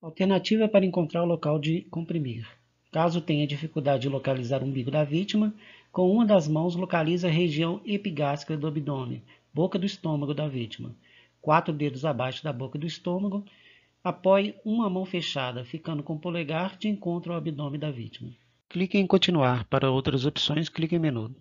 Alternativa é para encontrar o local de comprimir. Caso tenha dificuldade de localizar o umbigo da vítima, com uma das mãos localize a região epigástrica do abdômen, boca do estômago da vítima. Quatro dedos abaixo da boca do estômago, apoie uma mão fechada, ficando com o polegar de encontro ao abdômen da vítima. Clique em continuar. Para outras opções, clique em menu.